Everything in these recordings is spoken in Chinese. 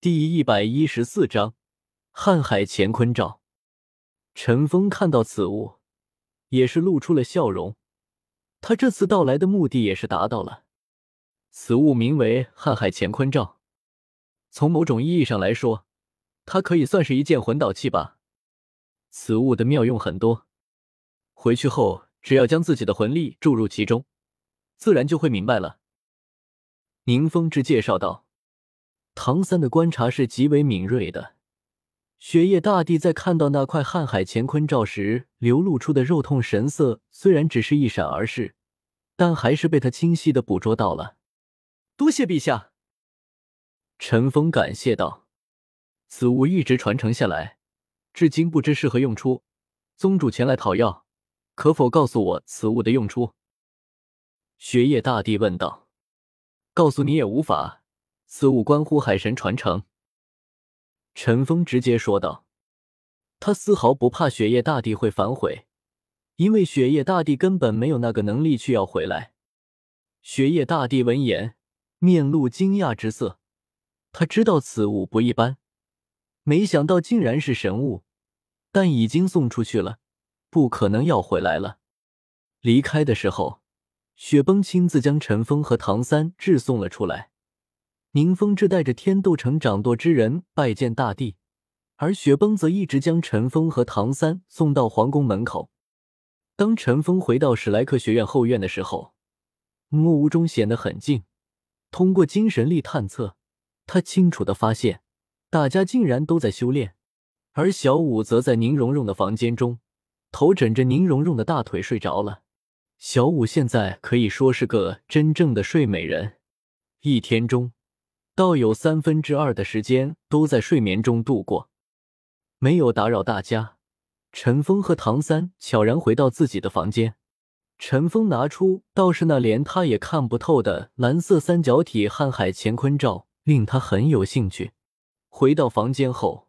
第一百一十四章瀚海乾坤罩。陈峰看到此物，也是露出了笑容。他这次到来的目的也是达到了。此物名为瀚海乾坤罩，从某种意义上来说，它可以算是一件魂导器吧。此物的妙用很多，回去后只要将自己的魂力注入其中，自然就会明白了。宁风致介绍道。唐三的观察是极为敏锐的。雪夜大帝在看到那块瀚海乾坤罩时流露出的肉痛神色，虽然只是一闪而逝，但还是被他清晰的捕捉到了。多谢陛下，陈峰感谢道：“此物一直传承下来，至今不知是何用处。宗主前来讨要，可否告诉我此物的用处？”雪夜大帝问道：“告诉你也无法。”此物关乎海神传承，陈峰直接说道。他丝毫不怕雪夜大帝会反悔，因为雪夜大帝根本没有那个能力去要回来。雪夜大帝闻言，面露惊讶之色。他知道此物不一般，没想到竟然是神物，但已经送出去了，不可能要回来了。离开的时候，雪崩亲自将陈峰和唐三致送了出来。宁风致带着天斗城掌舵之人拜见大帝，而雪崩则一直将陈峰和唐三送到皇宫门口。当陈峰回到史莱克学院后院的时候，木屋中显得很静。通过精神力探测，他清楚的发现，大家竟然都在修炼，而小五则在宁荣荣的房间中，头枕着宁荣荣的大腿睡着了。小五现在可以说是个真正的睡美人，一天中。倒有三分之二的时间都在睡眠中度过，没有打扰大家。陈峰和唐三悄然回到自己的房间。陈峰拿出倒是那连他也看不透的蓝色三角体瀚海乾坤罩，令他很有兴趣。回到房间后，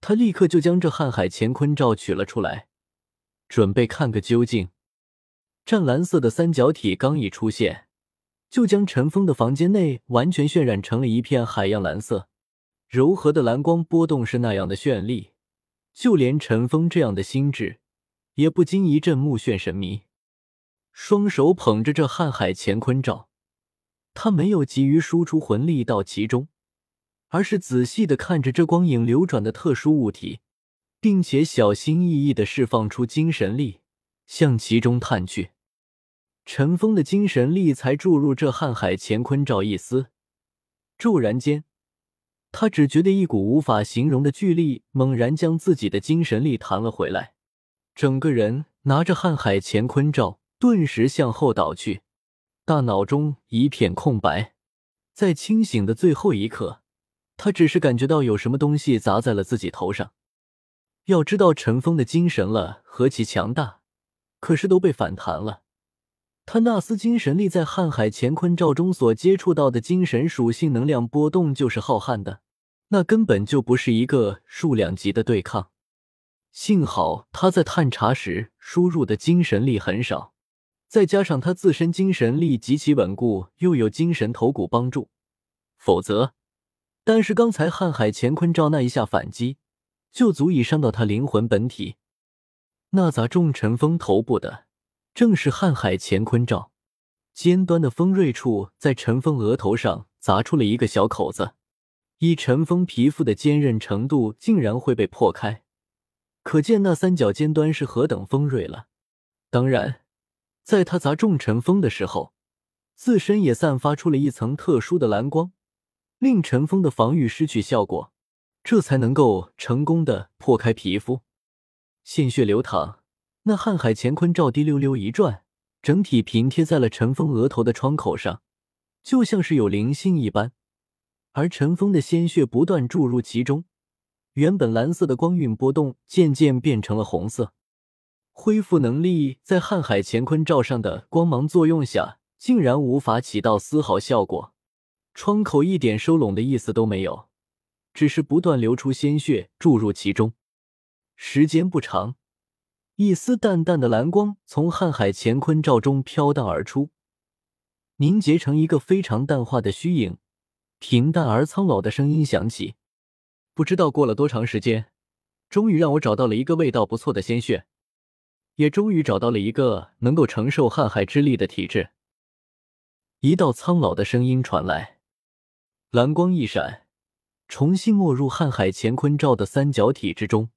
他立刻就将这瀚海乾坤罩取了出来，准备看个究竟。湛蓝色的三角体刚一出现。就将陈峰的房间内完全渲染成了一片海洋蓝色，柔和的蓝光波动是那样的绚丽，就连陈峰这样的心智也不禁一阵目眩神迷。双手捧着这瀚海乾坤罩，他没有急于输出魂力到其中，而是仔细的看着这光影流转的特殊物体，并且小心翼翼的释放出精神力向其中探去。陈峰的精神力才注入这瀚海乾坤罩一丝，骤然间，他只觉得一股无法形容的巨力猛然将自己的精神力弹了回来，整个人拿着瀚海乾坤罩，顿时向后倒去，大脑中一片空白。在清醒的最后一刻，他只是感觉到有什么东西砸在了自己头上。要知道陈峰的精神了何其强大，可是都被反弹了。他那丝精神力在瀚海乾坤罩中所接触到的精神属性能量波动就是浩瀚的，那根本就不是一个数量级的对抗。幸好他在探查时输入的精神力很少，再加上他自身精神力极其稳固，又有精神头骨帮助，否则，但是刚才瀚海乾坤罩那一下反击，就足以伤到他灵魂本体。那砸中陈峰头部的。正是瀚海乾坤罩，尖端的锋锐处在陈峰额头上砸出了一个小口子，以陈峰皮肤的坚韧程度，竟然会被破开，可见那三角尖端是何等锋锐了。当然，在他砸中陈峰的时候，自身也散发出了一层特殊的蓝光，令陈峰的防御失去效果，这才能够成功的破开皮肤，鲜血流淌。那瀚海乾坤罩滴溜溜一转，整体平贴在了陈峰额头的窗口上，就像是有灵性一般。而陈峰的鲜血不断注入其中，原本蓝色的光晕波动渐渐变成了红色。恢复能力在瀚海乾坤罩上的光芒作用下，竟然无法起到丝毫效果。窗口一点收拢的意思都没有，只是不断流出鲜血注入其中。时间不长。一丝淡淡的蓝光从瀚海乾坤罩中飘荡而出，凝结成一个非常淡化的虚影。平淡而苍老的声音响起：“不知道过了多长时间，终于让我找到了一个味道不错的鲜血，也终于找到了一个能够承受瀚海之力的体质。一道苍老的声音传来，蓝光一闪，重新没入瀚海乾坤罩的三角体之中，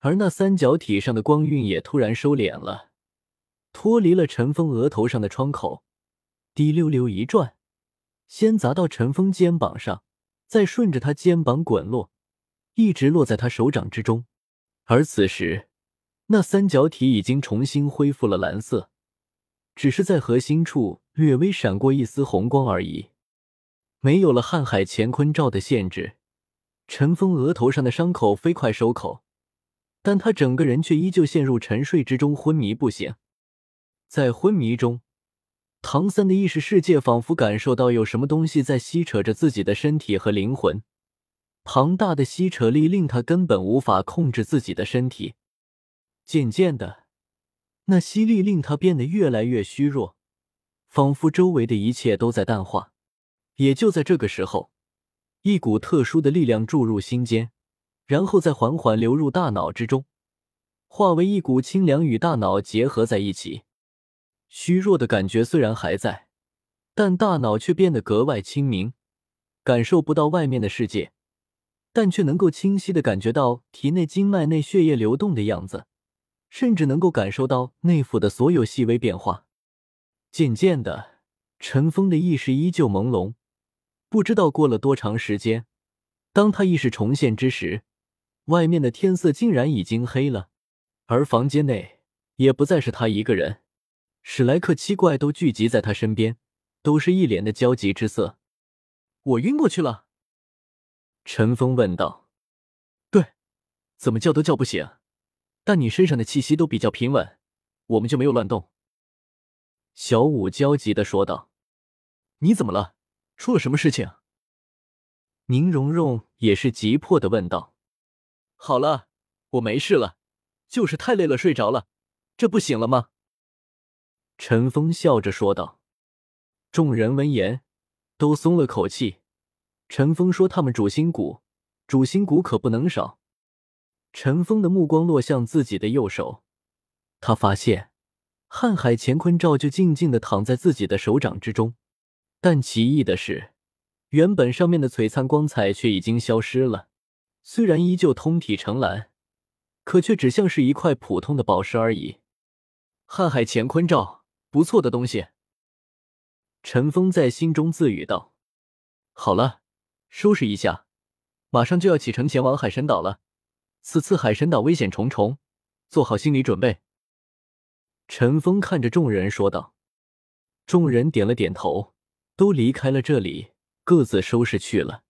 而那三角体上的光晕也突然收敛了，脱离了陈峰额头上的窗口，滴溜溜一转，先砸到陈峰肩膀上，再顺着他肩膀滚落。一直落在他手掌之中，而此时，那三角体已经重新恢复了蓝色，只是在核心处略微闪过一丝红光而已。没有了瀚海乾坤罩的限制，陈峰额头上的伤口飞快收口，但他整个人却依旧陷入沉睡之中，昏迷不醒。在昏迷中，唐三的意识世界仿佛感受到有什么东西在吸扯着自己的身体和灵魂。庞大的吸扯力令他根本无法控制自己的身体，渐渐的，那吸力令他变得越来越虚弱，仿佛周围的一切都在淡化。也就在这个时候，一股特殊的力量注入心间，然后再缓缓流入大脑之中，化为一股清凉，与大脑结合在一起。虚弱的感觉虽然还在，但大脑却变得格外清明，感受不到外面的世界。但却能够清晰的感觉到体内经脉内血液流动的样子，甚至能够感受到内府的所有细微变化。渐渐的，陈峰的意识依旧朦胧，不知道过了多长时间，当他意识重现之时，外面的天色竟然已经黑了，而房间内也不再是他一个人，史莱克七怪都聚集在他身边，都是一脸的焦急之色。我晕过去了。陈峰问道：“对，怎么叫都叫不醒，但你身上的气息都比较平稳，我们就没有乱动。”小五焦急的说道：“你怎么了？出了什么事情？”宁荣荣也是急迫的问道：“好了，我没事了，就是太累了睡着了，这不醒了吗？”陈峰笑着说道。众人闻言都松了口气。陈峰说：“他们主心骨，主心骨可不能少。”陈峰的目光落向自己的右手，他发现瀚海乾坤罩就静静的躺在自己的手掌之中。但奇异的是，原本上面的璀璨光彩却已经消失了。虽然依旧通体呈蓝，可却只像是一块普通的宝石而已。瀚海乾坤罩，不错的东西。陈峰在心中自语道：“好了。”收拾一下，马上就要启程前往海神岛了。此次海神岛危险重重，做好心理准备。陈峰看着众人说道。众人点了点头，都离开了这里，各自收拾去了。